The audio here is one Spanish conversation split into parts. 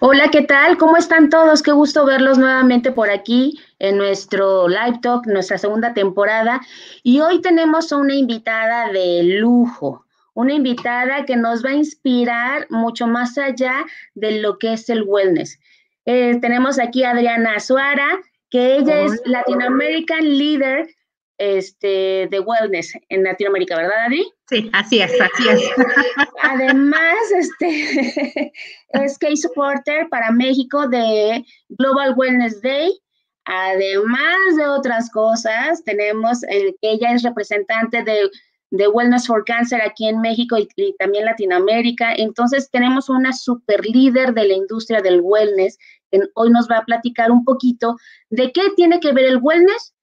Hola, ¿qué tal? ¿Cómo están todos? Qué gusto verlos nuevamente por aquí en nuestro Live Talk, nuestra segunda temporada. Y hoy tenemos una invitada de lujo, una invitada que nos va a inspirar mucho más allá de lo que es el wellness. Eh, tenemos aquí a Adriana Suara, que ella es Latin American Leader este, de wellness en Latinoamérica, ¿verdad, Adri? Sí, así es, así es. Además, este, es Key Supporter para México de Global Wellness Day. Además de otras cosas, tenemos que ella es representante de, de, Wellness for Cancer aquí en México y, y también Latinoamérica. Entonces, tenemos una super líder de la industria del wellness que hoy nos va a platicar un poquito de qué tiene que ver el wellness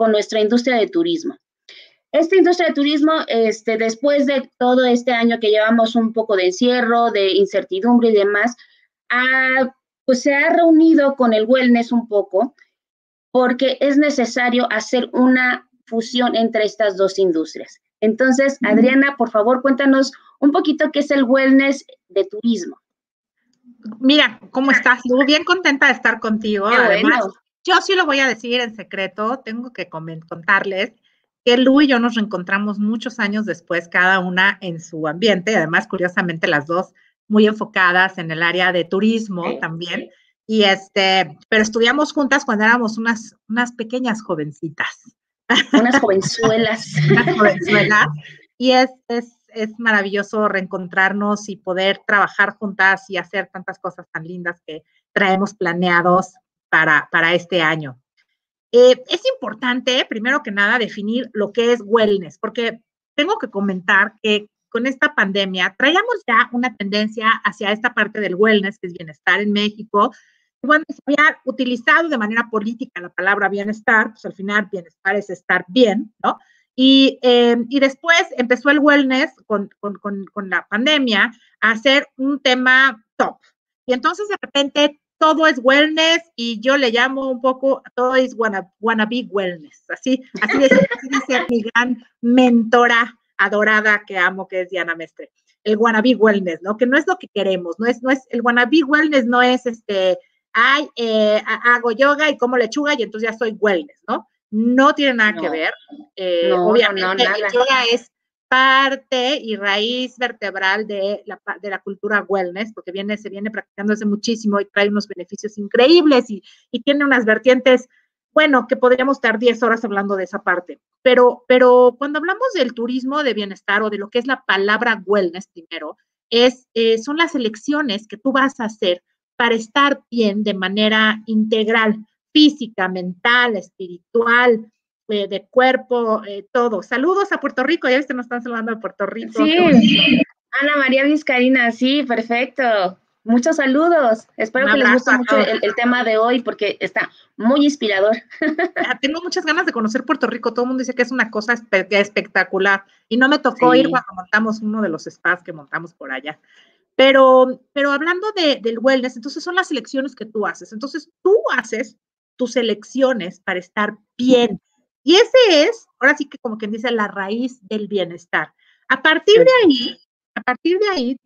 con nuestra industria de turismo. Esta industria de turismo, este, después de todo este año que llevamos un poco de encierro, de incertidumbre y demás, pues se ha reunido con el wellness un poco porque es necesario hacer una fusión entre estas dos industrias. Entonces, Adriana, por favor, cuéntanos un poquito qué es el wellness de turismo. Mira, ¿cómo estás? Estoy bien contenta de estar contigo. Además, yo sí lo voy a decir en secreto, tengo que contarles que Lu y yo nos reencontramos muchos años después, cada una en su ambiente, además, curiosamente, las dos muy enfocadas en el área de turismo también. Y este, pero estudiamos juntas cuando éramos unas, unas pequeñas jovencitas. Unas jovenzuelas. unas jovenzuelas. Y es, es, es maravilloso reencontrarnos y poder trabajar juntas y hacer tantas cosas tan lindas que traemos planeados para, este año. Eh, es importante, primero que nada, definir lo que es wellness, porque tengo que comentar que con esta pandemia traíamos ya una tendencia hacia esta parte del wellness, que es bienestar en México. Bueno, se había utilizado de manera política la palabra bienestar, pues al final bienestar es estar bien, ¿no? Y, eh, y después empezó el wellness con, con, con, con la pandemia a ser un tema top. Y entonces de repente todo es wellness y yo le llamo un poco, todo es wanna, wannabe wellness. Así, así, dice, mi gran mentora adorada que amo, que es Diana Mestre. El wannabe wellness, ¿no? Que no es lo que queremos, no es, no es, el wannabe wellness no es este, ay, eh, hago yoga y como lechuga y entonces ya soy wellness, ¿no? No tiene nada que ver. Eh, obviamente, el yoga es parte y raíz vertebral de la, cultura wellness, porque viene, se viene practicando hace muchísimo y trae unos beneficios increíbles y, y tiene unas vertientes, bueno, que podríamos estar 10 horas hablando de esa parte. Pero, pero cuando hablamos del turismo de bienestar o de lo que es la palabra wellness primero, es, eh, son las elecciones que tú vas a hacer para estar bien de manera integral, física, mental, espiritual, eh, de cuerpo, eh, todo. Saludos a Puerto Rico, ya viste, nos están saludando de Puerto Rico. Sí, Ana María Vizcarina, sí, perfecto. Muchos saludos. Espero que les guste mucho el, tema de hoy porque está muy inspirador. Ah, tengo muchas ganas de conocer Puerto Rico. Todo el mundo dice que es una cosa espectacular. Y no me tocó ir cuando montamos uno de los spas que montamos por allá. Pero, pero hablando de, del wellness, entonces son las elecciones que tú haces. Entonces tú haces tus elecciones para estar bien, y ese es, ahora sí que como quien dice, la raíz del bienestar. A partir de ahí, a partir de ahí,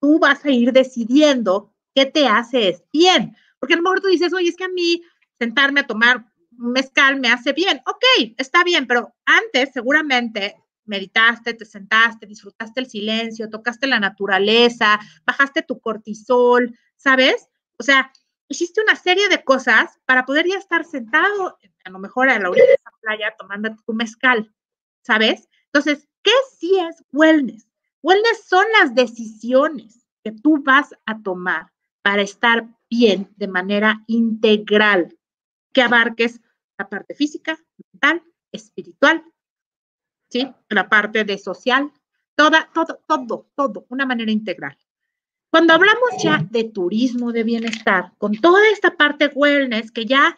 tú vas a ir decidiendo qué te hace bien. Porque a lo mejor tú dices, oye, es que a mí sentarme a tomar mezcal me hace bien. Ok, está bien, pero antes seguramente meditaste, te sentaste, disfrutaste el silencio, tocaste la naturaleza, bajaste tu cortisol, ¿sabes? O sea, hiciste una serie de cosas para poder ya estar sentado, a lo mejor a la orilla de esa playa tomando tu mezcal, ¿sabes? Entonces, ¿qué sí es wellness? Wellness son las decisiones que tú vas a tomar para estar bien de manera integral, que abarques la parte física, mental, espiritual, ¿sí? La parte de social, toda, todo, todo, todo, una manera integral. Cuando hablamos ya de turismo de bienestar, con toda esta parte wellness, que ya,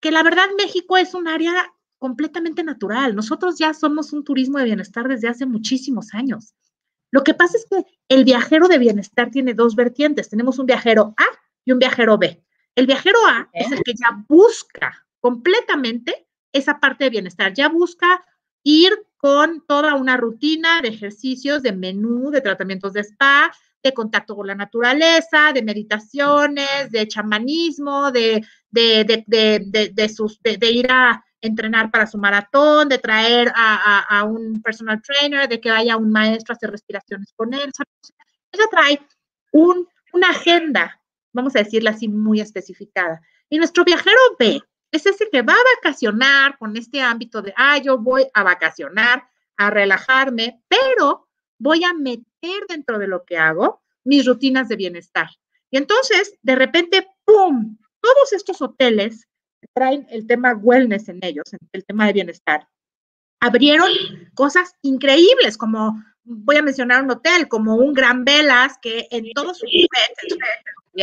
que la verdad México es un área completamente natural. Nosotros ya somos un turismo de bienestar desde hace muchísimos años. Lo que pasa es que el viajero de bienestar tiene dos vertientes. Tenemos un viajero A y un viajero B. El viajero A es el que ya busca completamente esa parte de bienestar, ya busca ir con toda una rutina de ejercicios, de menú, de tratamientos de spa, de contacto con la naturaleza, de meditaciones, de chamanismo, de, de, de, de sus, ir a entrenar para su maratón, de traer a, a, un personal trainer, de que haya un maestro a hacer respiraciones con él. Ella trae un, una agenda, vamos a decirla así, muy especificada. Y nuestro viajero B es ese que va a vacacionar con este ámbito de, ah, yo voy a vacacionar, a relajarme, pero voy a meter dentro de lo que hago mis rutinas de bienestar. Y entonces, de repente, ¡pum! Todos estos hoteles traen el tema wellness en ellos, el tema de bienestar. Abrieron cosas increíbles, como voy a mencionar un hotel, como un Gran Velas, que en todos sus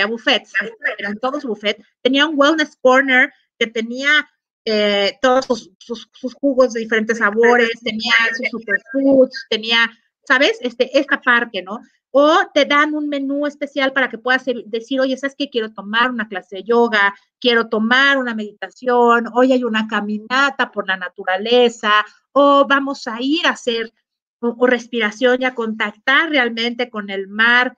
buffets, había todos sus tenía un wellness corner que tenía eh, todos sus, jugos de diferentes sabores, tenía sus superfoods, tenía, ¿sabes? Este, esta parte, ¿no? O te dan un menú especial para que puedas decir, oye, ¿sabes qué? Quiero tomar una clase de yoga, quiero tomar una meditación, hoy hay una caminata por la naturaleza, o vamos a ir a hacer o respiración y a contactar realmente con el mar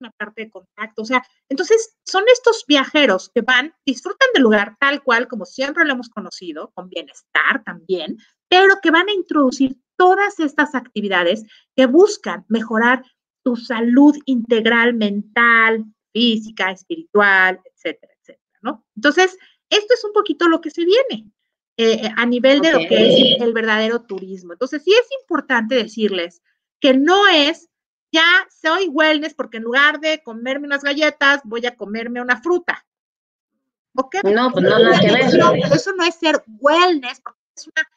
una parte de contacto. O sea, entonces son estos viajeros que van, disfrutan del lugar tal cual como siempre lo hemos conocido, con bienestar también, pero que van a introducir todas estas actividades que buscan mejorar tu salud integral, mental, física, espiritual, etcétera, etcétera, ¿no? Entonces, esto es un poquito lo que se viene. Eh, a nivel de lo que es el verdadero turismo. Entonces, sí es importante decirles que no es ya soy wellness porque en lugar de comerme unas galletas, voy a comerme una fruta. ¿Ok? No, pues no, nada que ver. Eso, no es ser wellness, porque es una,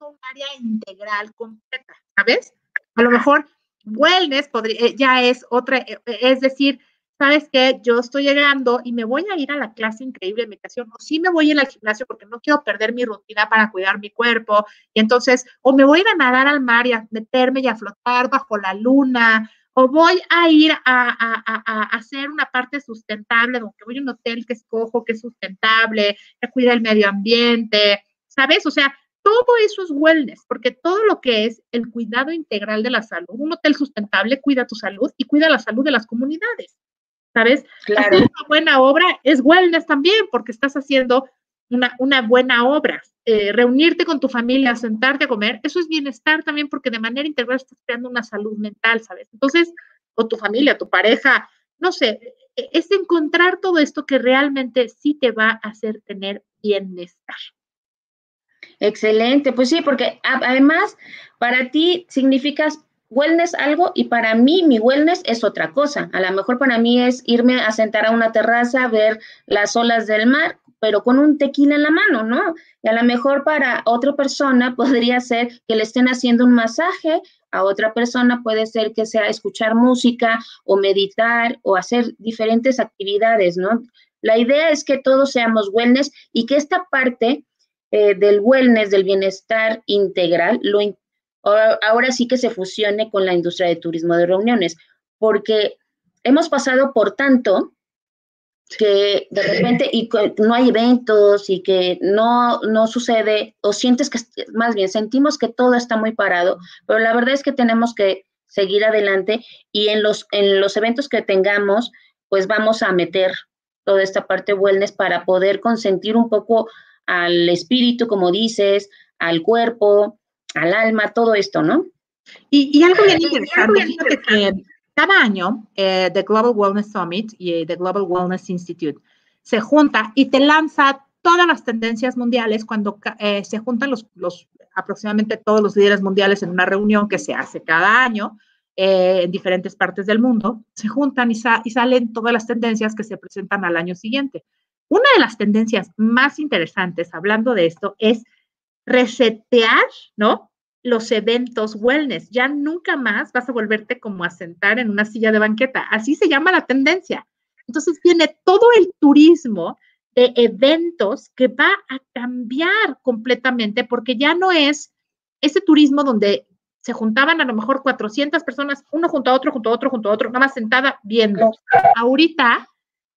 un área integral completa, ¿sabes? A lo mejor wellness podría, eh, ya es otra, eh, es decir, ¿sabes qué? Yo estoy llegando y me voy a ir a la clase increíble de meditación, o sí me voy a ir al gimnasio porque no quiero perder mi rutina para cuidar mi cuerpo, y entonces, o me voy a ir a nadar al mar y a meterme y a flotar bajo la luna, o voy a ir a, hacer una parte sustentable, donde voy a un hotel que escojo, que es sustentable, que cuida el medio ambiente, ¿sabes? O sea, todo eso es wellness, porque todo lo que es el cuidado integral de la salud, un hotel sustentable cuida tu salud y cuida la salud de las comunidades. ¿sabes? Claro. Hacer una buena obra es wellness también, porque estás haciendo una, una buena obra. Eh, reunirte con tu familia, sentarte a comer, eso es bienestar también, porque de manera integral estás creando una salud mental, ¿sabes? Entonces, o tu familia, tu pareja, no sé, e, es encontrar todo esto que realmente sí te va a hacer tener bienestar. Excelente, pues sí, porque además para ti significas wellness algo y para mí mi wellness es otra cosa. A lo mejor para mí es irme a sentar a una terraza, ver las olas del mar, pero con un tequila en la mano, ¿no? Y a lo mejor para otra persona podría ser que le estén haciendo un masaje, a otra persona puede ser que sea escuchar música o meditar o hacer diferentes actividades, ¿no? La idea es que todos seamos wellness y que esta parte eh, del wellness, del bienestar integral, lo, ahora, sí que se fusione con la industria de turismo de reuniones, porque hemos pasado por tanto que de repente y no hay eventos y que no, no sucede, o sientes que, más bien, sentimos que todo está muy parado, pero la verdad es que tenemos que seguir adelante y en los, en los eventos que tengamos, pues vamos a meter toda esta parte wellness para poder consentir un poco al espíritu, como dices, al cuerpo, al alma, todo esto, ¿no? Y, algo bien interesante, fíjate que cada año eh, The Global Wellness Summit y The Global Wellness Institute se junta y te lanza todas las tendencias mundiales cuando eh, se juntan los, los, aproximadamente todos los líderes mundiales en una reunión que se hace cada año eh, en diferentes partes del mundo, se juntan y, y salen todas las tendencias que se presentan al año siguiente. Una de las tendencias más interesantes hablando de esto es resetear, ¿no? Los eventos wellness. Ya nunca más vas a volverte como a sentar en una silla de banqueta. Así se llama la tendencia. Entonces viene todo el turismo de eventos que va a cambiar completamente porque ya no es ese turismo donde se juntaban a lo mejor 400 personas, uno junto a otro, junto a otro, junto a otro, nada más sentada viendo. Ahorita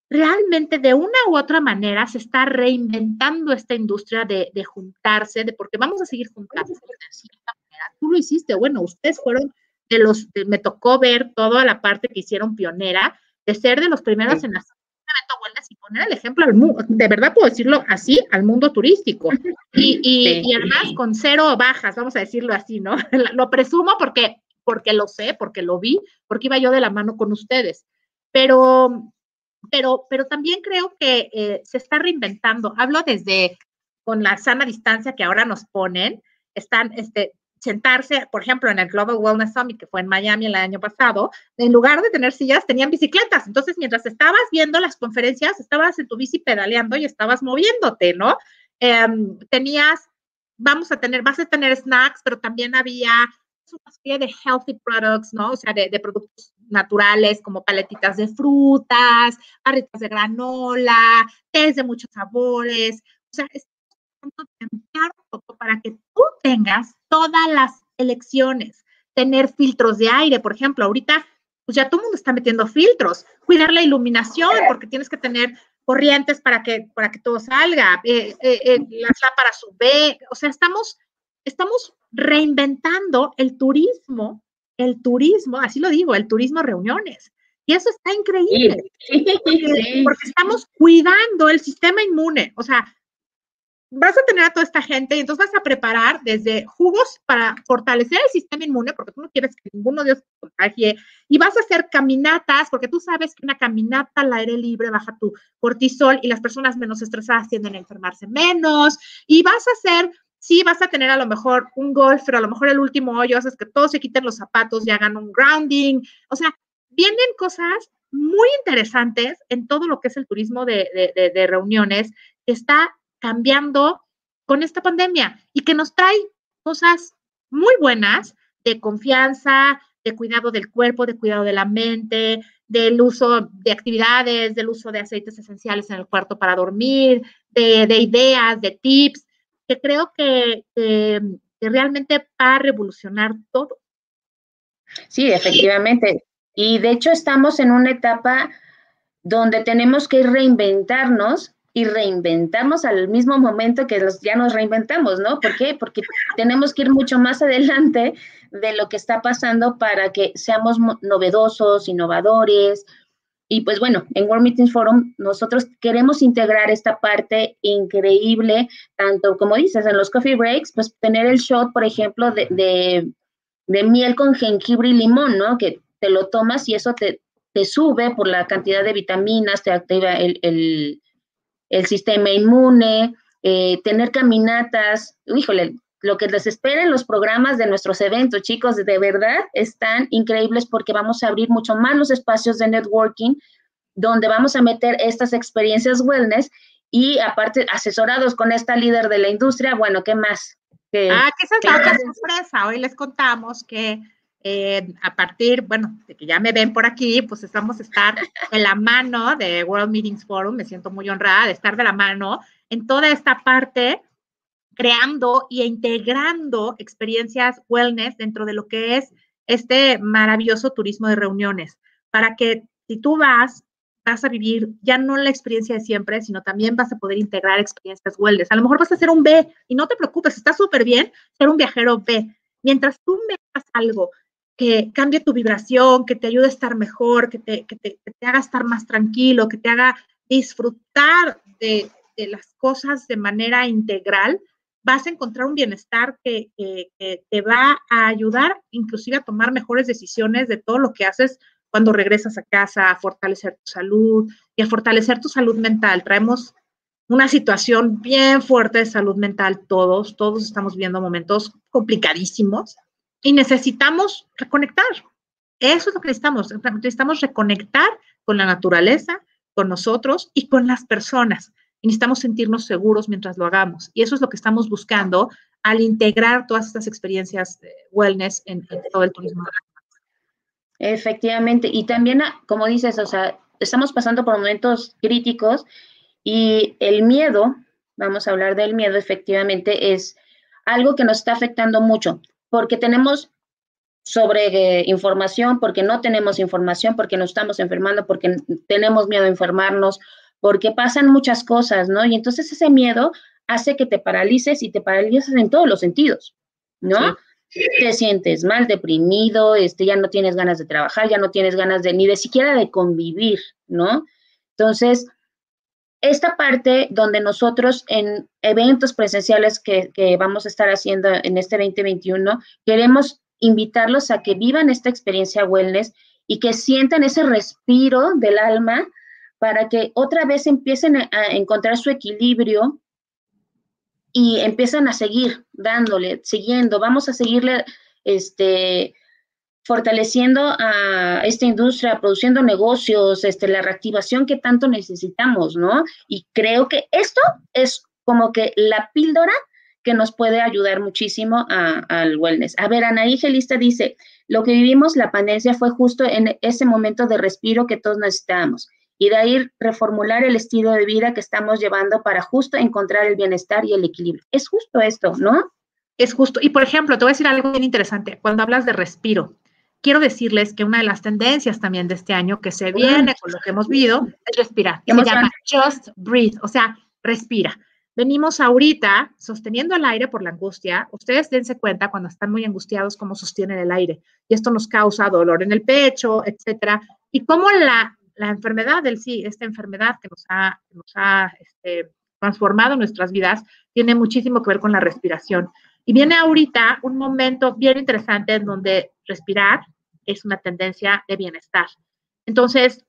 realmente de una u otra manera se está reinventando esta industria de, juntarse, de porque vamos a seguir juntándose de cierta manera. Tú lo hiciste, bueno, ustedes fueron de los, me tocó ver toda la parte que hicieron pionera, de ser de los primeros en hacer un evento y poner el ejemplo al mundo, de verdad puedo decirlo así, al mundo turístico. Y, y, y además con cero bajas, vamos a decirlo así, ¿no? Lo presumo porque, porque lo sé, porque lo vi, porque iba yo de la mano con ustedes. Pero, pero, pero también creo que eh, se está reinventando. Hablo desde con la sana distancia que ahora nos ponen, están, este, sentarse, por ejemplo, en el Global Wellness Summit, que fue en Miami el año pasado, en lugar de tener sillas, tenían bicicletas. Entonces, mientras estabas viendo las conferencias, estabas en tu bici pedaleando y estabas moviéndote, ¿no? Em, tenías, vamos a tener, vas a tener snacks, pero también había una serie de healthy products, ¿no? O sea, de, de productos naturales como paletitas de frutas, barritas de granola, tés de muchos sabores. O sea, es para que tú tengas todas las elecciones, tener filtros de aire, por ejemplo, ahorita pues ya todo el mundo está metiendo filtros, cuidar la iluminación, porque tienes que tener corrientes para que, para que todo salga, eh, eh, eh, las lámparas UV, o sea, estamos, estamos reinventando el turismo, el turismo, así lo digo, el turismo reuniones. Y eso está increíble, porque estamos cuidando el sistema inmune, o sea, vas a tener a toda esta gente y entonces vas a preparar desde jugos para fortalecer el sistema inmune, porque tú no quieres que ninguno de ellos se contagie, y vas a hacer caminatas, porque tú sabes que una caminata al aire libre baja tu cortisol y las personas menos estresadas tienden a enfermarse menos, y vas a hacer sí vas a tener a lo mejor un golf, pero a lo mejor el último hoyo haces que todos se quiten los zapatos y hagan un grounding. O sea, vienen cosas muy interesantes en todo lo que es el turismo de, de, de reuniones que está cambiando con esta pandemia y que nos trae cosas muy buenas de confianza, de cuidado del cuerpo, de cuidado de la mente, del uso de actividades, del uso de aceites esenciales en el cuarto para dormir, de, ideas, de tips, que creo que, realmente va a revolucionar todo. Sí, efectivamente. Y de hecho estamos en una etapa donde tenemos que reinventarnos y reinventamos al mismo momento que ya nos reinventamos, ¿no? ¿Por qué? Porque tenemos que ir mucho más adelante de lo que está pasando para que seamos novedosos, innovadores. Y pues bueno, en World Meetings Forum nosotros queremos integrar esta parte increíble, tanto como dices, en los coffee breaks, pues tener el shot, por ejemplo, de, miel con jengibre y limón, ¿no? Que te lo tomas y eso te, te sube por la cantidad de vitaminas, te activa el, el sistema inmune, eh, tener caminatas, híjole, lo que les espera en los programas de nuestros eventos, chicos, de verdad están increíbles porque vamos a abrir mucho más los espacios de networking, donde vamos a meter estas experiencias wellness y aparte asesorados con esta líder de la industria, bueno, ¿qué más? ah, que esa es la sorpresa. Hoy les contamos que eh, a partir, bueno, de que ya me ven por aquí, pues vamos a estar en la mano de World Meetings Forum, me siento muy honrada de estar de la mano en toda esta parte, creando e integrando experiencias wellness dentro de lo que es este maravilloso turismo de reuniones, para que si tú vas, vas a vivir ya no la experiencia de siempre, sino también vas a poder integrar experiencias wellness. A lo mejor vas a hacer un B y no te preocupes, está súper bien ser un viajero B. Mientras tú metas algo que cambie tu vibración, que te ayude a estar mejor, que te, que te, haga estar más tranquilo, que te haga disfrutar de, de, las cosas de manera integral, vas a encontrar un bienestar que, que, te va a ayudar inclusive a tomar mejores decisiones de todo lo que haces cuando regresas a casa, a fortalecer tu salud y a fortalecer tu salud mental. Traemos una situación bien fuerte de salud mental todos, todos estamos viendo momentos complicadísimos y necesitamos reconectar. Eso es lo que necesitamos. Necesitamos reconectar con la naturaleza, con nosotros y con las personas. Y necesitamos sentirnos seguros mientras lo hagamos. Y eso es lo que estamos buscando al integrar todas estas experiencias de wellness en, todo el turismo. Efectivamente. Y también, ah, como dices, o sea, estamos pasando por momentos críticos y el miedo, vamos a hablar del miedo, efectivamente, es algo que nos está afectando mucho porque tenemos sobre eh, información, porque no tenemos información, porque nos estamos enfermando, porque tenemos miedo a enfermarnos, porque pasan muchas cosas, ¿no? Y entonces ese miedo hace que te paralices y te paralices en todos los sentidos, ¿no? te sientes mal, deprimido, este, ya no tienes ganas de trabajar, ya no tienes ganas de ni de siquiera de convivir, ¿no? Entonces, esta parte donde nosotros en eventos presenciales que, que, vamos a estar haciendo en este 2021, queremos invitarlos a que vivan esta experiencia wellness y que sientan ese respiro del alma para que otra vez empiecen a encontrar su equilibrio y empiezan a seguir dándole, siguiendo, vamos a seguirle este, fortaleciendo a esta industria, produciendo negocios, este, la reactivación que tanto necesitamos, ¿no? Y creo que esto es como que la píldora que nos puede ayudar muchísimo al wellness. A ver, Anaí Gelista dice, lo que vivimos la pandemia fue justo en ese momento de respiro que todos necesitábamos y de ahí reformular el estilo de vida que estamos llevando para justo encontrar el bienestar y el equilibrio. Es justo esto, ¿no? Es justo. Y por ejemplo, te voy a decir algo bien interesante. Cuando hablas de respiro, quiero decirles que una de las tendencias también de este año que se viene con lo que hemos vivido es respirar. Se llama Just Breathe, o sea, respira. Venimos ahorita sosteniendo el aire por la angustia. Ustedes dense cuenta cuando están muy angustiados cómo sostienen el aire. Y esto nos causa dolor en el pecho, etcétera. Y cómo la, la enfermedad del sí, esta enfermedad que nos ha, nos ha este, transformado nuestras vidas, tiene muchísimo que ver con la respiración. Y viene ahorita un momento bien interesante en donde respirar es una tendencia de bienestar. Entonces,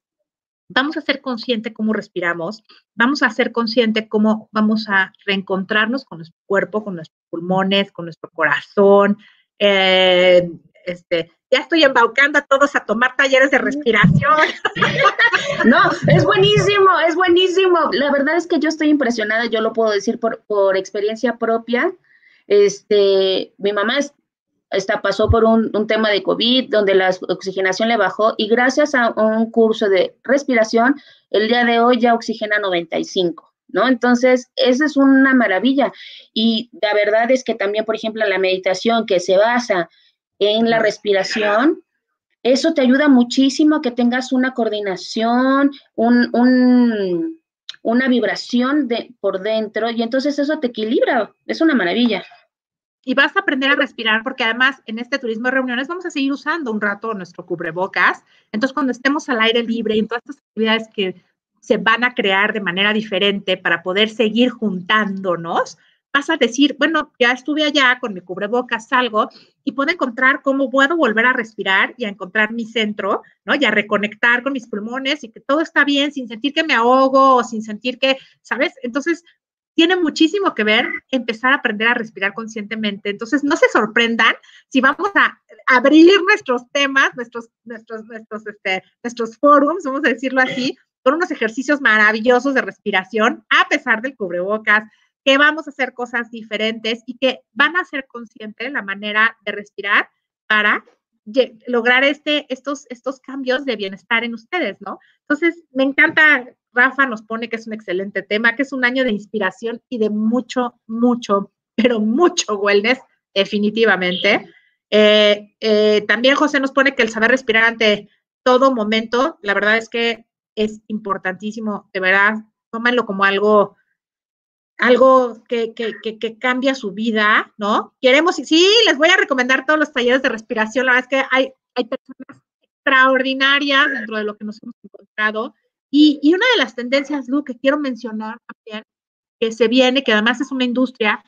vamos a ser consciente cómo respiramos, vamos a ser consciente cómo vamos a reencontrarnos con nuestro cuerpo, con nuestros pulmones, con nuestro corazón. Eh, este, ya estoy embaucando a todos a tomar talleres de respiración. No, es buenísimo, es buenísimo. La verdad es que yo estoy impresionada, yo lo puedo decir por, por experiencia propia. Este, mi mamá es esta, pasó por un, tema de COVID donde la oxigenación le bajó y gracias a un curso de respiración, el día de hoy ya oxigena 95, ¿no? Entonces, esa es una maravilla. Y la verdad es que también, por ejemplo, la meditación que se basa en la respiración, eso te ayuda muchísimo a que tengas una coordinación, un, una vibración de, por dentro y entonces eso te equilibra, es una maravilla y vas a aprender a respirar porque además en este turismo de reuniones vamos a seguir usando un rato nuestro cubrebocas. Entonces, cuando estemos al aire libre y en todas estas actividades que se van a crear de manera diferente para poder seguir juntándonos, vas a decir, bueno, ya estuve allá con mi cubrebocas, salgo y puedo encontrar cómo puedo volver a respirar y a encontrar mi centro, ¿no? Y a reconectar con mis pulmones y que todo está bien sin sentir que me ahogo o sin sentir que, ¿sabes? Entonces, tiene muchísimo que ver empezar a aprender a respirar conscientemente. Entonces, no se sorprendan si vamos a abrir nuestros temas, nuestros, nuestros, nuestros, este, nuestros forums, vamos a decirlo así, con unos ejercicios maravillosos de respiración, a pesar del cubrebocas, que vamos a hacer cosas diferentes y que van a ser conscientes la manera de respirar para lograr este, estos, estos cambios de bienestar en ustedes, ¿no? Entonces, me encanta Rafa nos pone que es un excelente tema, que es un año de inspiración y de mucho, mucho, pero mucho wellness, definitivamente. Eh, eh, también José nos pone que el saber respirar ante todo momento, la verdad es que es importantísimo, de verdad, tómenlo como algo, algo que, que, cambia su vida, ¿no? Queremos, sí, les voy a recomendar todos los talleres de respiración, la verdad es que hay, hay personas extraordinarias dentro de lo que nos hemos encontrado. Y, una de las tendencias, Lu, que quiero mencionar también, que se viene, que además es una industria,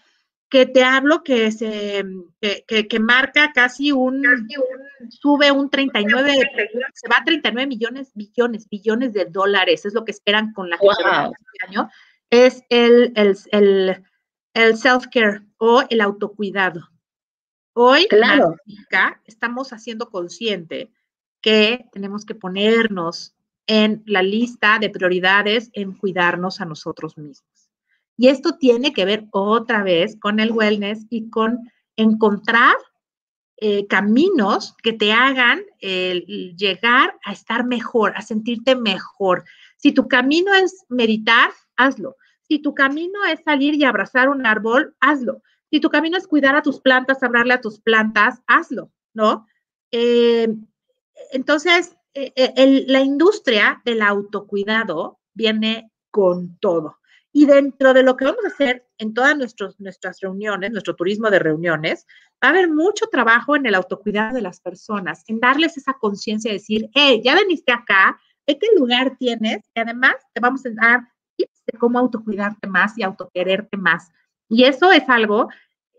que te hablo que se que, marca casi un, sube un 39 se va a 39 millones billones billones de dólares es lo que esperan con la gente este año es el, el, el, el self-care o el autocuidado hoy claro. estamos haciendo consciente que tenemos que ponernos en la lista de prioridades en cuidarnos a nosotros mismos. Y esto tiene que ver otra vez con el wellness y con encontrar eh, caminos que te hagan llegar a estar mejor, a sentirte mejor. Si tu camino es meditar, hazlo. Si tu camino es salir y abrazar un árbol, hazlo. Si tu camino es cuidar a tus plantas, hablarle a tus plantas, hazlo, ¿no? Eh, entonces, eh, eh, la industria del autocuidado viene con todo. Y dentro de lo que vamos a hacer en todas nuestras reuniones, nuestro turismo de reuniones, va a haber mucho trabajo en el autocuidado de las personas, en darles esa conciencia de decir, hey, ya veniste acá, ¿qué lugar tienes? Y además te vamos a dar de cómo autocuidarte más y autoquererte más. Y eso es algo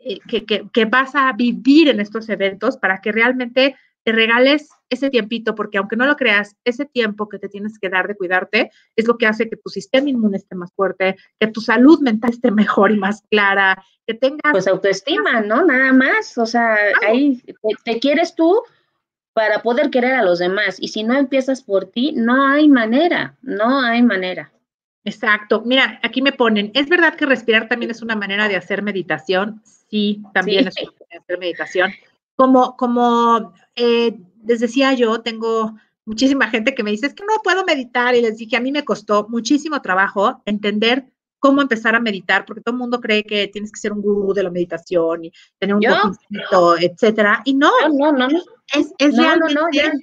eh, que, que, vas a vivir en estos eventos para que realmente te regales ese tiempito, porque aunque no lo creas, ese tiempo que te tienes que dar de cuidarte es lo que hace que tu sistema inmune esté más fuerte, que tu salud mental esté mejor y más clara, que tengas... Pues autoestima, ¿no? Nada más, o sea, ahí te, quieres tú para poder querer a los demás, y si no empiezas por ti, no hay manera, no hay manera. Exacto. Mira, aquí me ponen, ¿es verdad que respirar también es una manera de hacer meditación? Sí, también es una manera de hacer meditación. Como, como eh, les decía yo, tengo muchísima gente que me dice, es que no puedo meditar y les dije, a mí me costó muchísimo trabajo entender cómo empezar a meditar, porque todo el mundo cree que tienes que ser un gurú de la meditación y tener un poquito, etcétera. Y no, no, no, no. es, es realmente,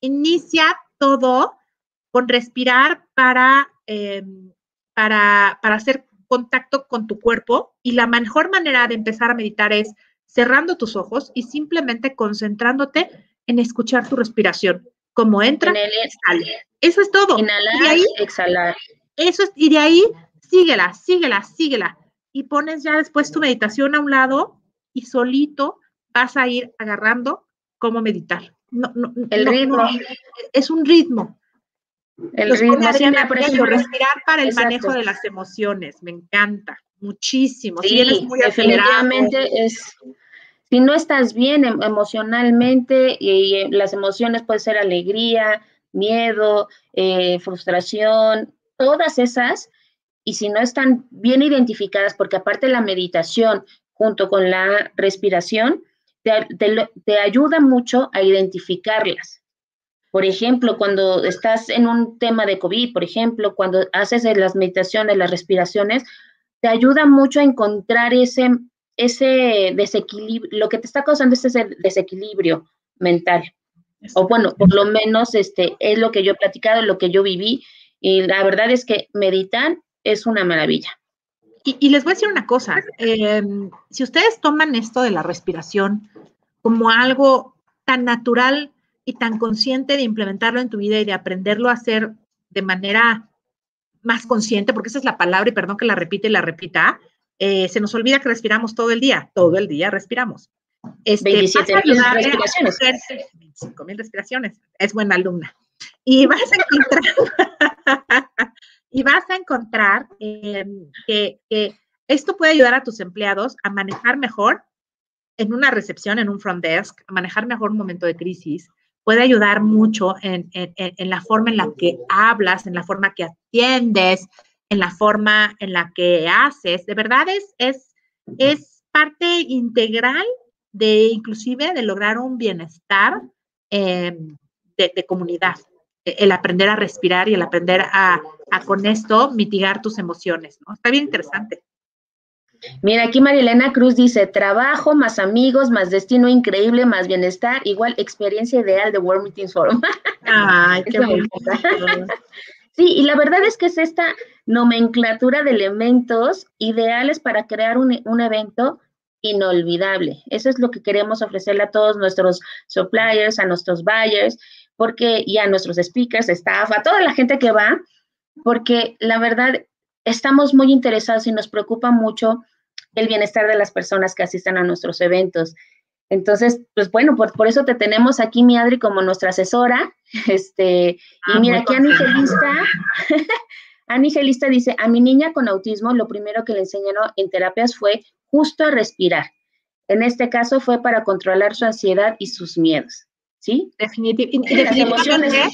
inicia todo con respirar para Em, para, para hacer contacto con tu cuerpo y la mejor manera de empezar a meditar es cerrando tus ojos y simplemente concentrándote en escuchar tu respiración, como entra y sale. Eso es todo. Inhalar, y ahí, exhalar. Eso es, y de ahí síguela, síguela, síguela. Y pones ya después tu meditación a un lado y solito vas a ir agarrando cómo meditar. No, no, el ritmo. es un ritmo. El ritmo, respirar para el manejo de las emociones, me encanta, muchísimo. Sí, definitivamente es, si no estás bien em, emocionalmente, y, las emociones pueden ser alegría, miedo, eh, frustración, todas esas, y si no están bien identificadas, porque aparte la meditación junto con la respiración, te ayuda mucho a identificarlas. Por ejemplo, cuando estás en un tema de COVID, por ejemplo, cuando haces las meditaciones, las respiraciones, te ayuda mucho a encontrar ese, ese desequilibrio, lo que te está causando es ese desequilibrio mental. O bueno, por lo menos este, es lo que yo he platicado, lo que yo viví, y la verdad es que meditar es una maravilla. Y, les voy a decir una cosa, em, si ustedes toman esto de la respiración como algo tan natural y tan consciente de implementarlo en tu vida y de aprenderlo a hacer de manera más consciente, porque esa es la palabra y perdón que la repite y la repita, eh, se nos olvida que respiramos todo el día, todo el día respiramos. Este, 27 respiraciones. 25 mil respiraciones. Es buena alumna. Y vas a encontrar, y vas a encontrar em, que, que esto puede ayudar a tus empleados a manejar mejor en una recepción, en un front desk, a manejar mejor un momento de crisis, puede ayudar mucho en, la forma en la que hablas, en la forma que atiendes, en la forma en la que haces. De verdad es, es, parte integral de inclusive de lograr un bienestar em, de, comunidad. E, el aprender a respirar y el aprender a, a con esto mitigar tus emociones. Está bien interesante. Mira, aquí Marilena Cruz dice, trabajo, más amigos, más destino increíble, más bienestar, igual experiencia ideal de World Meetings Forum. Ay, qué bonito. Sí, y la verdad es que es esta nomenclatura de elementos ideales para crear un, un evento inolvidable. Eso es lo que queremos ofrecerle a todos nuestros suppliers, a nuestros buyers, porque y a nuestros speakers, staff, a toda la gente que va, porque la verdad estamos muy interesados y nos preocupa mucho el bienestar de las personas que asisten a nuestros eventos. Entonces, pues bueno, por, por eso te tenemos aquí, mi Adri, como nuestra asesora. Este, y ah, mira, aquí Anigelista, Anigelista dice, a mi niña con autismo lo primero que le enseñaron en terapias fue justo a respirar. En este caso fue para controlar su ansiedad y sus miedos. ¿Sí? definitivamente.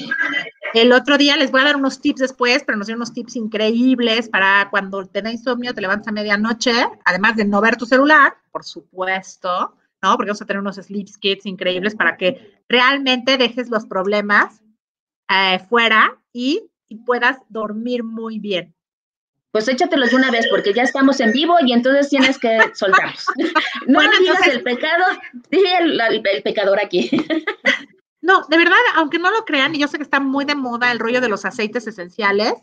El otro día les voy a dar unos tips después, pero nos dieron unos tips increíbles para cuando tenés insomnio, te levantas a medianoche, además de no ver tu celular, por supuesto, ¿no? Porque vamos a tener unos sleep kits increíbles para que realmente dejes los problemas eh, fuera y, puedas dormir muy bien. Pues échatelos de una vez, porque ya estamos en vivo y entonces tienes que soltarlos. no bueno, digas el pecado, dije el pecador aquí. No, de verdad, aunque no lo crean, y yo sé que está muy de moda el rollo de los aceites esenciales,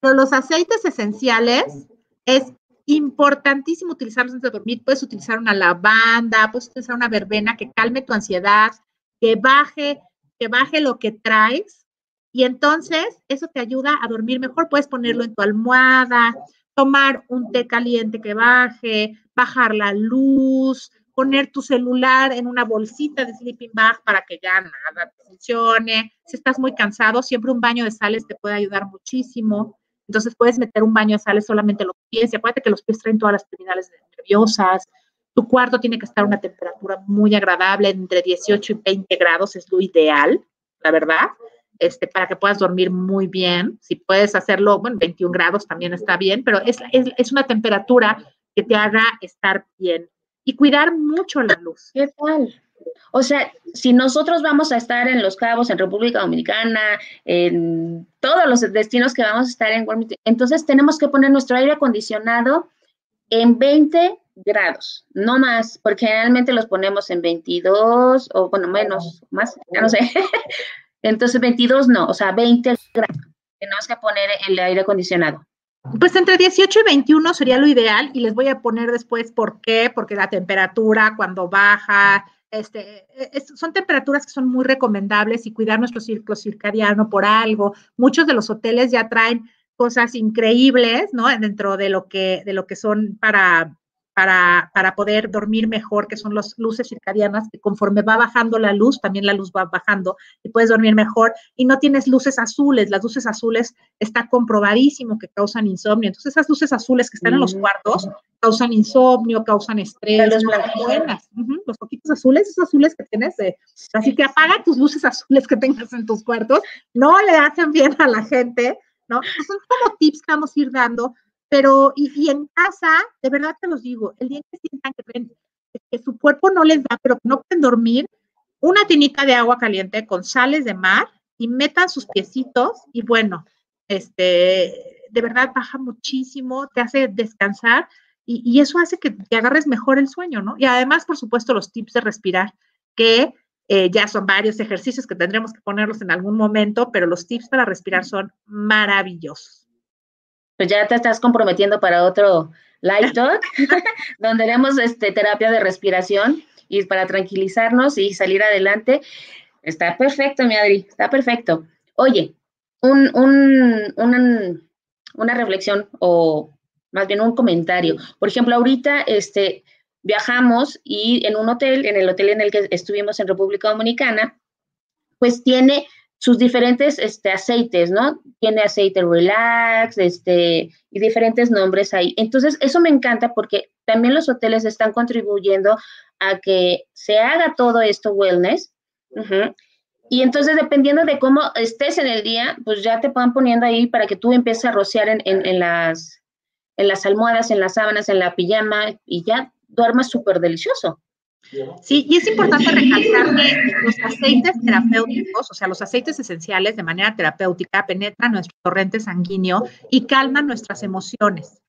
pero los aceites esenciales es importantísimo utilizarlos antes de dormir. Puedes utilizar una lavanda, puedes utilizar una verbena que calme tu ansiedad, que baje, que baje lo que traes. Y entonces eso te ayuda a dormir mejor. Puedes ponerlo en tu almohada, tomar un té caliente que baje, bajar la luz, poner tu celular en una bolsita de sleeping bag para que ya nada funcione. Si estás muy cansado, siempre un baño de sales te puede ayudar muchísimo. Entonces puedes meter un baño de sales solamente los pies. Y acuérdate que los pies traen todas las terminales nerviosas. Tu cuarto tiene que estar a una temperatura muy agradable, entre 18 y 20 grados es lo ideal, la verdad, este, para que puedas dormir muy bien. Si puedes hacerlo, bueno, 21 grados también está bien, pero es, es una temperatura que te haga estar bien y cuidar mucho la luz. ¿Qué tal? O sea, si nosotros vamos a estar en Los Cabos, en República Dominicana, en todos los destinos que vamos a estar en entonces tenemos que poner nuestro aire acondicionado en 20 grados, no más, porque generalmente los ponemos en 22 o bueno, menos, más, ya no sé. Entonces 22 no, o sea, 20 grados. Tenemos que poner el aire acondicionado. Pues entre 18 y 21 sería lo ideal y les voy a poner después por qué, porque la temperatura cuando baja, este, son temperaturas que son muy recomendables y cuidar nuestro ciclo circadiano por algo. Muchos de los hoteles ya traen cosas increíbles, ¿no? Dentro de lo que, de lo que son para para, para, poder dormir mejor, que son las luces circadianas, que conforme va bajando la luz, también la luz va bajando y puedes dormir mejor. Y no tienes luces azules, las luces azules está comprobadísimo que causan insomnio. Entonces esas luces azules que están en los mm. cuartos causan insomnio, causan estrés, buenas. Los poquitos azules, esos azules que tienes, de, así que apaga tus luces azules que tengas en tus cuartos, no le hacen bien a la gente, ¿no? son como tips que vamos a ir dando pero, y, en casa, de verdad te los digo, el día que sientan que, que su cuerpo no les da, pero que no pueden dormir, una tinita de agua caliente con sales de mar y metan sus piecitos y bueno, este, de verdad baja muchísimo, te hace descansar y, eso hace que te agarres mejor el sueño, ¿no? Y además, por supuesto, los tips de respirar, que eh, ya son varios ejercicios que tendremos que ponerlos en algún momento, pero los tips para respirar son maravillosos pues ya te estás comprometiendo para otro live talk, donde haremos este, terapia de respiración y para tranquilizarnos y salir adelante. Está perfecto, mi Adri, está perfecto. Oye, un, un, una reflexión o más bien un comentario. Por ejemplo, ahorita este, viajamos y en un hotel, en el hotel en el que estuvimos en República Dominicana, pues tiene sus diferentes este, aceites, ¿no? Tiene aceite relax, este, y diferentes nombres ahí. Entonces, eso me encanta porque también los hoteles están contribuyendo a que se haga todo esto wellness. Y entonces, dependiendo de cómo estés en el día, pues ya te van poniendo ahí para que tú empieces a rociar en, en, las, en las almohadas, en las sábanas, en la pijama y ya duermas súper delicioso. Sí, y es importante recalcar que los aceites terapéuticos, o sea, los aceites esenciales de manera terapéutica penetran nuestro torrente sanguíneo y calman nuestras emociones.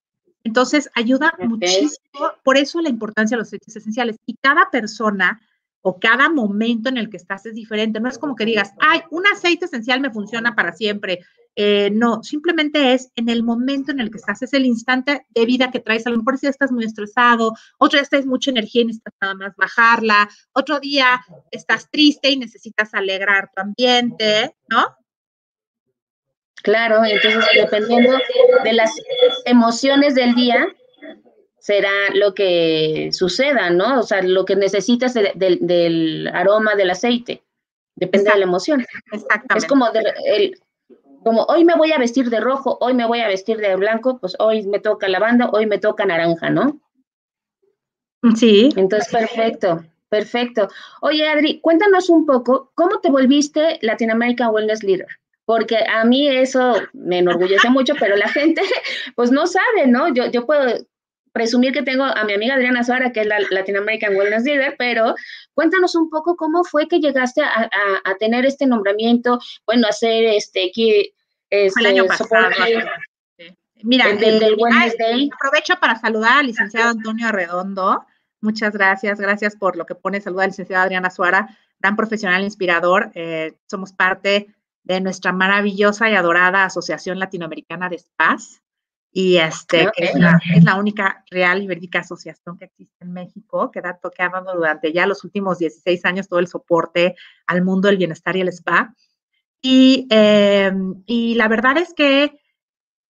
Entonces, ayuda muchísimo, por eso la importancia de los aceites esenciales. Y cada persona o cada momento en el que estás es diferente. No es como que digas, ay, un aceite esencial me funciona para siempre. Eh, no, simplemente es en el momento en el que estás, es el instante de vida que traes. A lo mejor si estás muy estresado, otro día estás mucha energía y necesitas nada más bajarla, otro día estás triste y necesitas alegrar tu ambiente, ¿no? Claro, entonces dependiendo de las emociones del día, será lo que suceda, ¿no? O sea, lo que necesitas del aroma del aceite. Depende de la emoción. Exactamente. Es como el, como hoy me voy a vestir de rojo, hoy me voy a vestir de blanco, pues hoy me toca lavanda, hoy me toca naranja, ¿no? Sí. Entonces, perfecto, perfecto. Oye, Adri, cuéntanos un poco, ¿cómo te volviste Latin American Wellness Leader? Porque a mí eso me enorgullece mucho, pero la gente, pues no sabe, ¿no? Yo, yo puedo presumir que tengo a mi amiga Adriana Suara, que es la Latin American Wellness Leader, pero cuéntanos un poco cómo fue que llegaste a, tener este nombramiento, bueno, hacer este, que el año este, pasado. Mira, aprovecho para saludar al licenciado Antonio Arredondo. Muchas gracias, gracias por lo que pone. Saluda al licenciado Adriana Suara, gran profesional inspirador. Eh, somos parte de nuestra maravillosa y adorada Asociación Latinoamericana de Spas. y este, que es la, es la, única real y verídica asociación que existe en México, que, da, que ha dado durante ya los últimos 16 años todo el soporte al mundo del bienestar y el spa. Y, em, y la verdad es que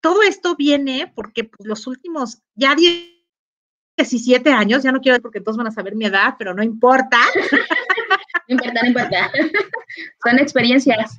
todo esto viene porque pues, los últimos ya 17 años, ya no quiero porque todos van a saber mi edad, pero no importa. no importa, no importa. Son experiencias.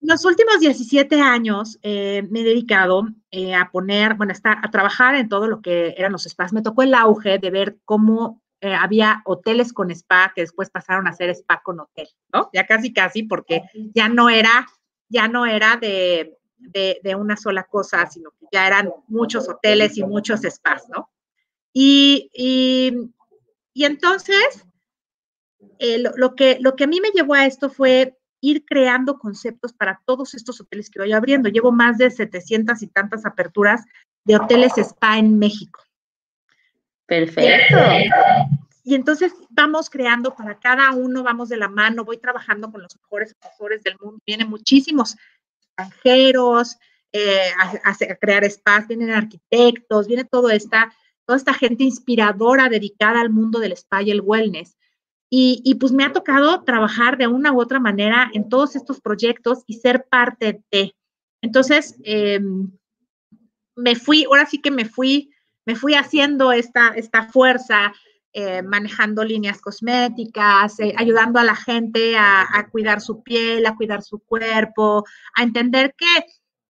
Los últimos 17 años eh, me he dedicado eh, a poner, bueno, a trabajar en todo lo que eran los spas. Me tocó el auge de ver cómo eh, había hoteles con spa que después pasaron a ser spa con hotel, ¿no? Ya casi, casi, porque ya no era, ya no era de, de, una sola cosa, sino que ya eran muchos hoteles y muchos spas, ¿no? Y, y, entonces, lo, que, lo que a mí me llevó a esto fue ir creando conceptos para todos estos hoteles que voy abriendo. Llevo más de 700 y tantas aperturas de hoteles spa en México. Perfecto. Y entonces vamos creando para cada uno, vamos de la mano, voy trabajando con los mejores profesores del mundo. Vienen muchísimos extranjeros eh, a, crear spas, vienen arquitectos, viene toda esta, toda esta gente inspiradora dedicada al mundo del spa y el wellness. Y, pues me ha tocado trabajar de una u otra manera en todos estos proyectos y ser parte de. Entonces, em, me fui, ahora sí que me fui, me fui haciendo esta, esta fuerza, eh, manejando líneas cosméticas, eh, ayudando a la gente a, cuidar su piel, a cuidar su cuerpo, a entender que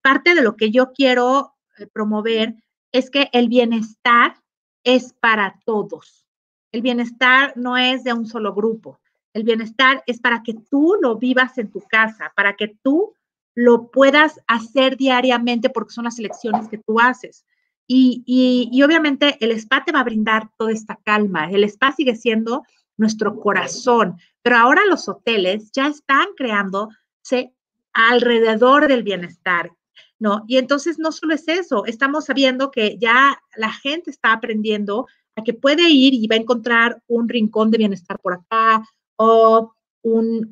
parte de lo que yo quiero eh, promover es que el bienestar es para todos. El bienestar no es de un solo grupo. El bienestar es para que tú lo vivas en tu casa, para que tú lo puedas hacer diariamente porque son las elecciones que tú haces. Y, obviamente el spa te va a brindar toda esta calma. El spa sigue siendo nuestro corazón, pero ahora los hoteles ya están creándose alrededor del bienestar. ¿No? Y entonces no solo es eso, estamos sabiendo que ya la gente está aprendiendo a que puede ir y va a encontrar un rincón de bienestar por acá o un,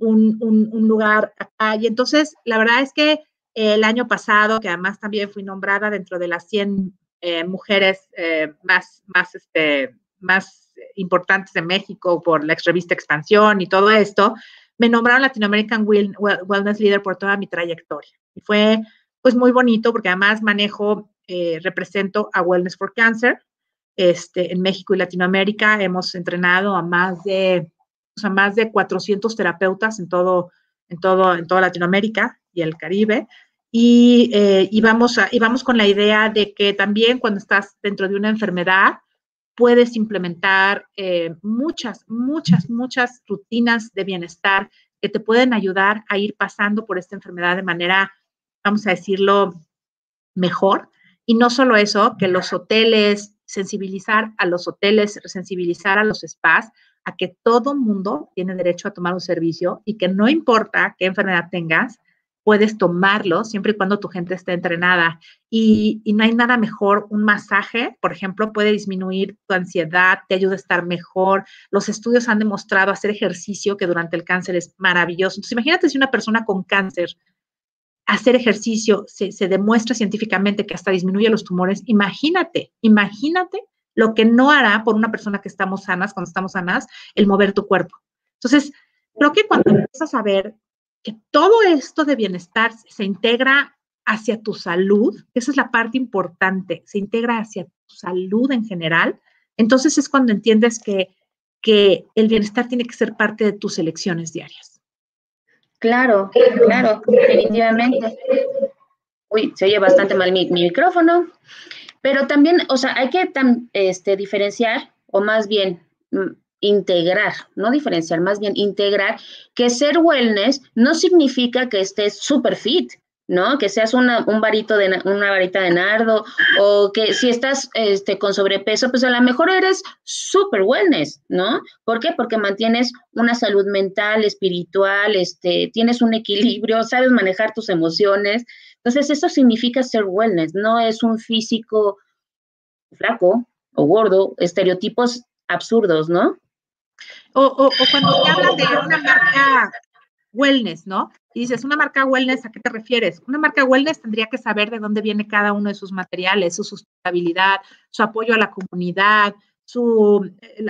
lugar acá. Y entonces, la verdad es que el año pasado, que además también fui nombrada dentro de las 100 eh, mujeres eh, más, más, este, más importantes de México por la ex revista Expansión y todo esto, me nombraron Latin American Wellness Leader por toda mi trayectoria. Y fue pues muy bonito porque además manejo, eh, represento a Wellness for Cancer, este, en México y Latinoamérica hemos entrenado a más de, o más de 400 terapeutas en todo, en todo, en toda Latinoamérica y el Caribe. Y, eh, y, vamos a, y vamos con la idea de que también cuando estás dentro de una enfermedad, puedes implementar eh, muchas, muchas, muchas rutinas de bienestar que te pueden ayudar a ir pasando por esta enfermedad de manera, vamos a decirlo, mejor. Y no solo eso, que los hoteles, sensibilizar a los hoteles, sensibilizar a los spas, a que todo mundo tiene derecho a tomar un servicio y que no importa qué enfermedad tengas, puedes tomarlo siempre y cuando tu gente esté entrenada. Y, no hay nada mejor, un masaje, por ejemplo, puede disminuir tu ansiedad, te ayuda a estar mejor. Los estudios han demostrado hacer ejercicio que durante el cáncer es maravilloso. Entonces, imagínate si una persona con cáncer hacer ejercicio se, demuestra científicamente que hasta disminuye los tumores, imagínate, imagínate lo que no hará por una persona que estamos sanas, cuando estamos sanas, el mover tu cuerpo. Entonces, creo que cuando empiezas a ver que todo esto de bienestar se integra hacia tu salud, esa es la parte importante, se integra hacia tu salud en general, entonces es cuando entiendes que, que el bienestar tiene que ser parte de tus elecciones diarias. Claro, claro, definitivamente. Uy, se oye bastante mal mi, micrófono. Pero también, o sea, hay que este, diferenciar, o más bien mm, integrar, no diferenciar, más bien integrar que ser wellness no significa que estés super fit. ¿no? Que seas una, un varito de, una varita de nardo o que si estás este, con sobrepeso, pues a lo mejor eres super wellness, ¿no? ¿Por qué? Porque mantienes una salud mental, espiritual, este, tienes un equilibrio, sabes manejar tus emociones. Entonces, eso significa ser wellness, no es un físico flaco o gordo, estereotipos absurdos, ¿no? O, cuando te hablan de una marca wellness, ¿no? Y dices, una marca wellness, ¿a qué te refieres? Una marca wellness tendría que saber de dónde viene cada uno de sus materiales, su sustentabilidad, su apoyo a la comunidad, su, eh,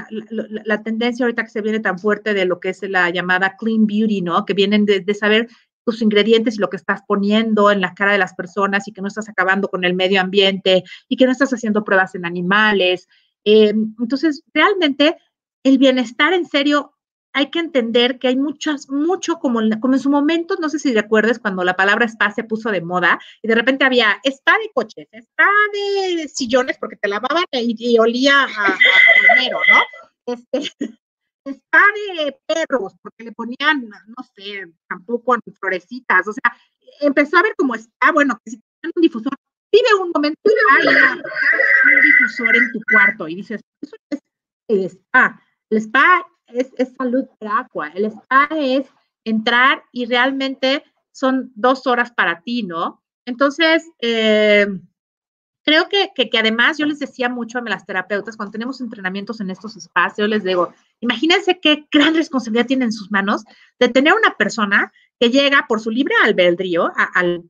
la, tendencia ahorita que se viene tan fuerte de lo que es la llamada clean beauty, ¿no? Que vienen de, saber tus ingredientes y lo que estás poniendo en la cara de las personas y que no estás acabando con el medio ambiente y que no estás haciendo pruebas en animales. Eh, entonces, realmente el bienestar en serio hay que entender que hay muchas, mucho como, como en su momento, no sé si recuerdes cuando la palabra spa se puso de moda y de repente había spa de coches, spa de sillones porque te lavaban y, olía a, dinero, ¿no? Este, spa de perros porque le ponían, no sé, tampoco florecitas, o sea, empezó a ver como está, bueno, que si tienes un difusor, vive un momento un difusor en tu cuarto y dices, eso es el spa. El spa es, salud para agua. El spa es entrar y realmente son dos horas para ti, ¿no? Entonces, eh, creo que, que, además yo les decía mucho a las terapeutas cuando tenemos entrenamientos en estos espacios, les digo, imagínense qué gran responsabilidad tiene en sus manos de tener una persona que llega por su libre albedrío, al,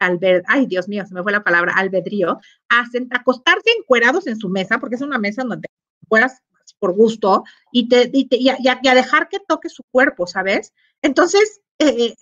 al, ay Dios mío, se me fue la palabra, albedrío, a, acostarse encuerados en su mesa, porque es una mesa donde puedas por gusto y, te, y, a, dejar que toque su cuerpo, ¿sabes? Entonces, eh,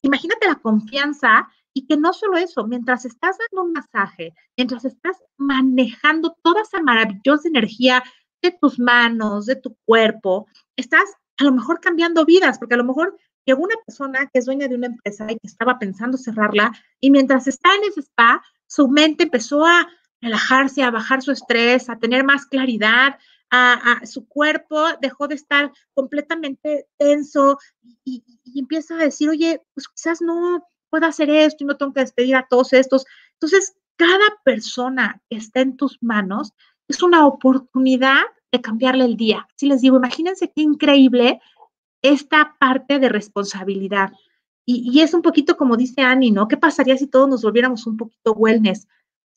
imagínate la confianza y que no solo eso, mientras estás dando un masaje, mientras estás manejando toda esa maravillosa energía de tus manos, de tu cuerpo, estás a lo mejor cambiando vidas, porque a lo mejor llegó una persona que es dueña de una empresa y que estaba pensando cerrarla, y mientras está en ese spa, su mente empezó a relajarse, a bajar su estrés, a tener más claridad, a, su cuerpo dejó de estar completamente tenso y, empieza a decir, oye, pues quizás no puedo hacer esto y no tengo que despedir a todos estos. Entonces, cada persona que está en tus manos es una oportunidad de cambiarle el día. Si les digo, imagínense qué increíble esta parte de responsabilidad. Y, y, es un poquito como dice Annie, ¿no? ¿Qué pasaría si todos nos volviéramos un poquito wellness?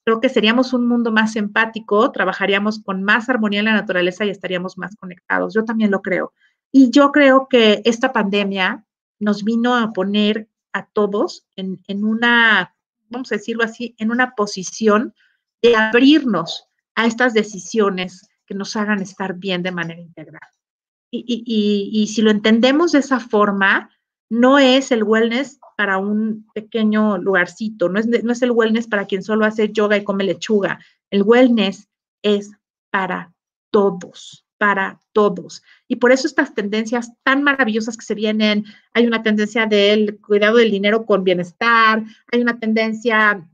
Creo que seríamos un mundo más empático, trabajaríamos con más armonía en la naturaleza y estaríamos más conectados. Yo también lo creo. Y yo creo que esta pandemia nos vino a poner a todos en, una, vamos a decirlo así, en una posición de abrirnos a estas decisiones que nos hagan estar bien de manera integral. y si lo entendemos de esa forma, no es el wellness para un pequeño lugarcito, no es, no es el wellness para quien solo hace yoga y come lechuga. El wellness es para todos, para todos. Y por eso estas tendencias tan maravillosas que se vienen, hay una tendencia del cuidado del dinero con bienestar, hay una tendencia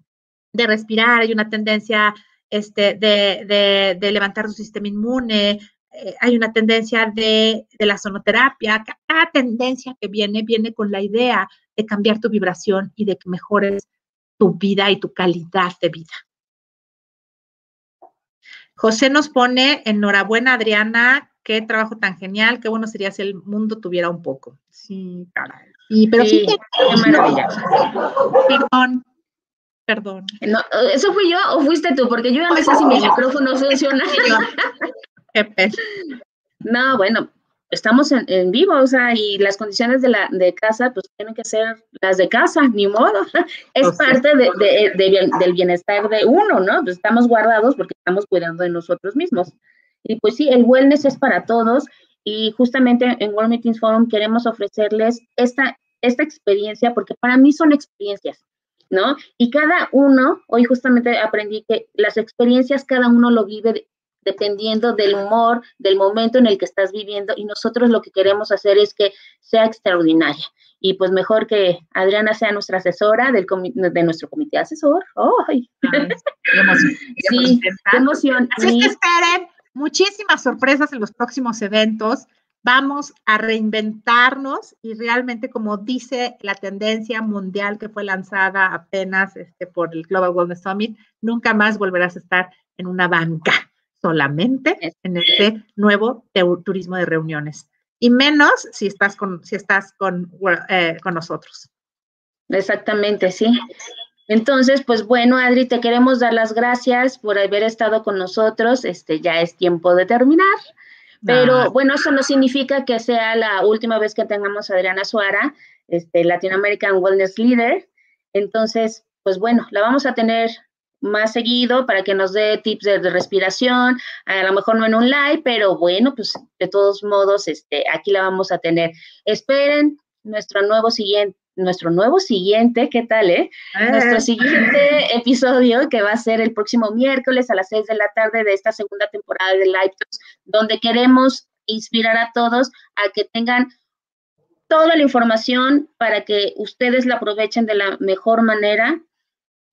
de respirar, hay una tendencia este, de, de, de levantar su sistema inmune, eh, hay una tendencia de, la sonoterapia, cada tendencia que viene viene con la idea de cambiar tu vibración y de que mejores tu vida y tu calidad de vida. José nos pone, enhorabuena Adriana, qué trabajo tan genial, qué bueno sería si el mundo tuviera un poco. Sí, caray. Y, pero sí, qué maravilla. Perdón, perdón. ¿Eso fui yo o fuiste tú? Porque yo ya no sé si mi micrófono funciona. No, bueno, estamos en, vivo, o sea, y las condiciones de la de casa, pues tienen que ser las de casa, ni modo. Es parte de, del bienestar de uno, ¿no? Pues estamos guardados porque estamos cuidando de nosotros mismos. Y pues sí, el wellness es para todos y justamente en World Meetings Forum queremos ofrecerles esta, esta experiencia porque para mí son experiencias. ¿No? Y cada uno, hoy justamente aprendí que las experiencias cada uno lo vive dependiendo del humor, del momento en el que estás viviendo y nosotros lo que queremos hacer es que sea extraordinaria. Y pues mejor que Adriana sea nuestra asesora del de nuestro comité asesor. ¡Ay! qué emoción. Sí, qué emoción. Así que esperen muchísimas sorpresas en los próximos eventos. Vamos a reinventarnos y realmente, como dice la tendencia mundial que fue lanzada apenas este, por el Global Wellness Summit, nunca más volverás a estar en una banca solamente en este nuevo turismo de reuniones y menos si estás con, si estás con, eh, con nosotros. Exactamente, sí. Entonces, pues bueno, Adri, te queremos dar las gracias por haber estado con nosotros. Este ya es tiempo de terminar. Pero bueno, eso no significa que sea la última vez que tengamos a Adriana Suara. este, Latin American Wellness Leader. Entonces, pues bueno, la vamos a tener más seguido para que nos dé tips de, respiración, a lo mejor no en un live, pero bueno, pues de todos modos, este, aquí la vamos a tener. Esperen nuestro nuevo siguiente, nuestro nuevo siguiente, ¿qué tal, eh? Nuestro siguiente episodio que va a ser el próximo miércoles a las 6 de la tarde de esta segunda temporada de Live Talks, donde queremos inspirar a todos a que tengan toda la información para que ustedes la aprovechen de la mejor manera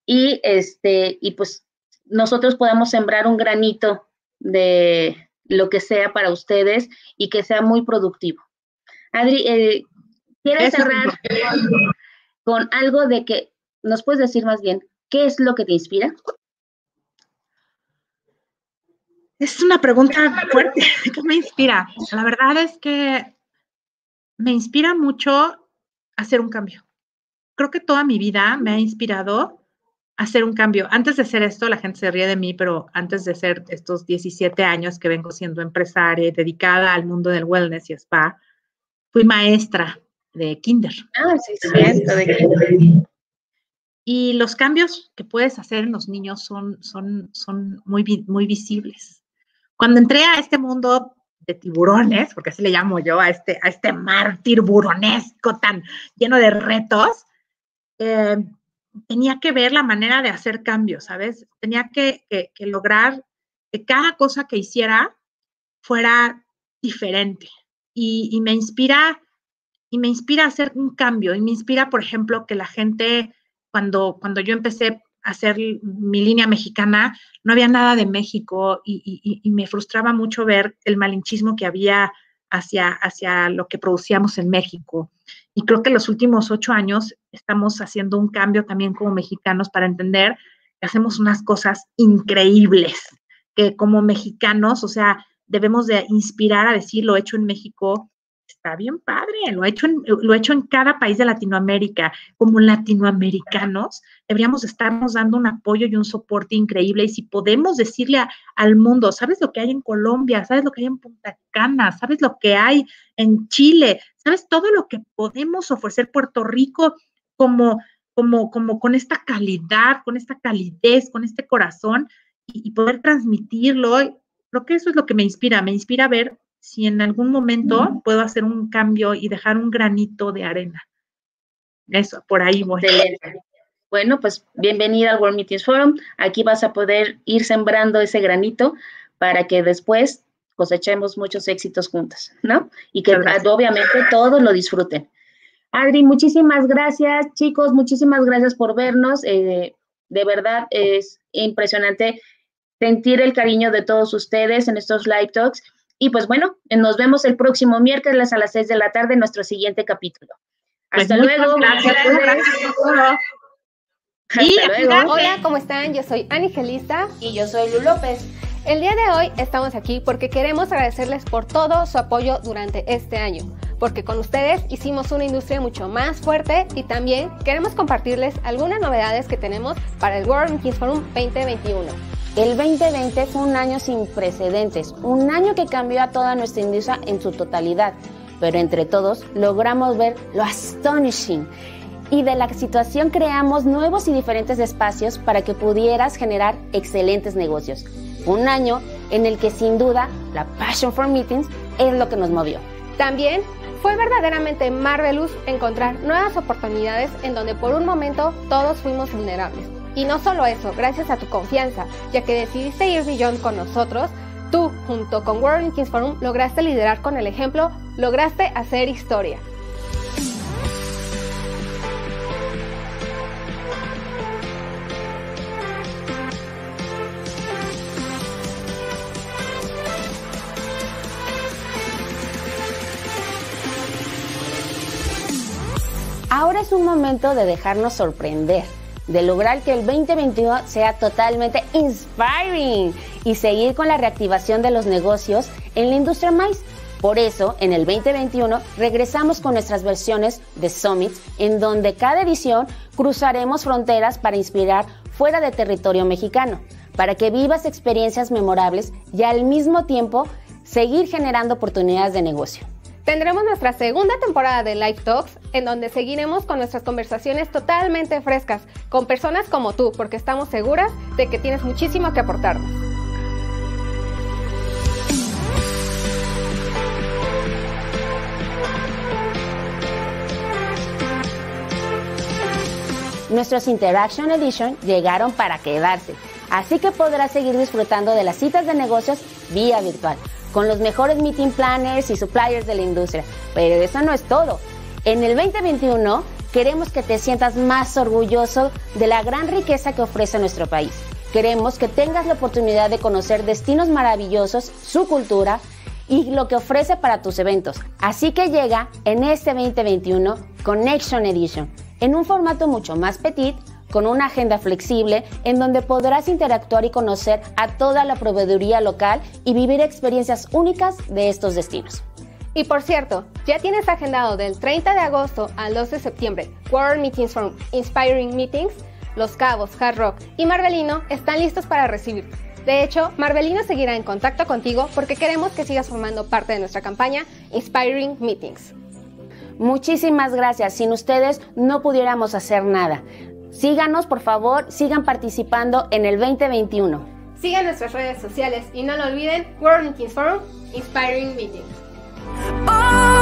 y este y pues nosotros podamos sembrar un granito de lo que sea para ustedes y que sea muy productivo. Adri, eh, ¿quieres cerrar con algo de que nos puedes decir más bien qué es lo que te inspira? Es una pregunta fuerte. ¿Qué me inspira? La verdad es que me inspira mucho hacer un cambio. Creo que toda mi vida me ha inspirado hacer un cambio. Antes de hacer esto, la gente se ríe de mí, pero antes de ser estos 17 años que vengo siendo empresaria y dedicada al mundo del wellness y spa, fui maestra de kinder. Ah, sí, cierto, de kinder. Y los cambios que puedes hacer en los niños son, son, son muy, muy visibles. Cuando entré a este mundo de tiburones, porque así le llamo yo a este, a este mar tiburonesco tan lleno de retos, eh, tenía que ver la manera de hacer cambios, ¿sabes? Tenía que, lograr que cada cosa que hiciera fuera diferente. Y, me inspira, y me inspira a hacer un cambio. Y me inspira, por ejemplo, que la gente, cuando, cuando yo empecé hacer mi línea mexicana, no había nada de México y, me frustraba mucho ver el malinchismo que había hacia, hacia lo que producíamos en México. Y creo que los últimos ocho años estamos haciendo un cambio también como mexicanos para entender que hacemos unas cosas increíbles, que como mexicanos, o sea, debemos de inspirar a decir lo hecho en México está bien padre, lo he hecho en, lo he hecho en cada país de Latinoamérica. Como latinoamericanos, deberíamos estarnos dando un apoyo y un soporte increíble. Y si podemos decirle al mundo, ¿sabes lo que hay en Colombia? ¿Sabes lo que hay en Punta Cana? ¿Sabes lo que hay en Chile? ¿Sabes todo lo que podemos ofrecer Puerto Rico como, como, como con esta calidad, con esta calidez, con este corazón y, poder transmitirlo? Creo que eso es lo que me inspira, me inspira ver si en algún momento puedo hacer un cambio y dejar un granito de arena. Eso, por ahí voy. Bueno, pues bienvenida al World Meetings Forum. Aquí vas a poder ir sembrando ese granito para que después cosechemos muchos éxitos juntos, ¿no? Y que obviamente todos lo disfruten. Adri, muchísimas gracias, chicos, muchísimas gracias por vernos. Eh, de verdad es impresionante sentir el cariño de todos ustedes en estos live talks. Y pues bueno, nos vemos el próximo miércoles a las 6 de la tarde en nuestro siguiente capítulo. Pues Hasta luego. Gracias. Hola, ¿cómo están? Yo soy Angelista. Y yo soy Lu López. El día de hoy estamos aquí porque queremos agradecerles por todo su apoyo durante este año, porque con ustedes hicimos una industria mucho más fuerte y también queremos compartirles algunas novedades que tenemos para el World Kings Forum 2021. El 2020 fue un año sin precedentes, un año que cambió a toda nuestra industria en su totalidad, pero entre todos logramos ver lo astonishing y de la situación creamos nuevos y diferentes espacios para que pudieras generar excelentes negocios. Un año en el que sin duda la Passion for Meetings es lo que nos movió. También fue verdaderamente marvelous encontrar nuevas oportunidades en donde por un momento todos fuimos vulnerables y no solo eso, gracias a tu confianza, ya que decidiste ir beyond con nosotros, tú, junto con World Kings Forum, lograste liderar con el ejemplo, lograste hacer historia. Ahora es un momento de dejarnos sorprender de lograr que el 2021 sea totalmente inspiring y seguir con la reactivación de los negocios en la industria maíz. Por eso, en el 2021 regresamos con nuestras versiones de Summits, en donde cada edición cruzaremos fronteras para inspirar fuera de territorio mexicano, para que vivas experiencias memorables y al mismo tiempo seguir generando oportunidades de negocio. Tendremos nuestra segunda temporada de Live Talks, en donde seguiremos con nuestras conversaciones totalmente frescas, con personas como tú, porque estamos seguras de que tienes muchísimo que aportarnos. Nuestros Interaction Edition llegaron para quedarse, así que podrás seguir disfrutando de las citas de negocios vía virtual, con los mejores meeting planners y suppliers de la industria. Pero eso no es todo. En el 2021 queremos que te sientas más orgulloso de la gran riqueza que ofrece nuestro país. Queremos que tengas la oportunidad de conocer destinos maravillosos, su cultura y lo que ofrece para tus eventos. Así que llega en este 2021 Connection Edition en un formato mucho más petit, con una agenda flexible en donde podrás interactuar y conocer a toda la proveeduría local y vivir experiencias únicas de estos destinos. Y por cierto, ya tienes agendado del 30 de agosto al 2 de septiembre World Meetings from Inspiring Meetings. Los Cabos, Hard Rock y Marvelino están listos para recibirte. De hecho, Marvelino seguirá en contacto contigo porque queremos que sigas formando parte de nuestra campaña Inspiring Meetings. Muchísimas gracias. Sin ustedes no pudiéramos hacer nada. Síganos, por favor, sigan participando en el 2021. Sigan nuestras redes sociales y no lo olviden, World Meetings Forum, Inspiring Meetings. Oh,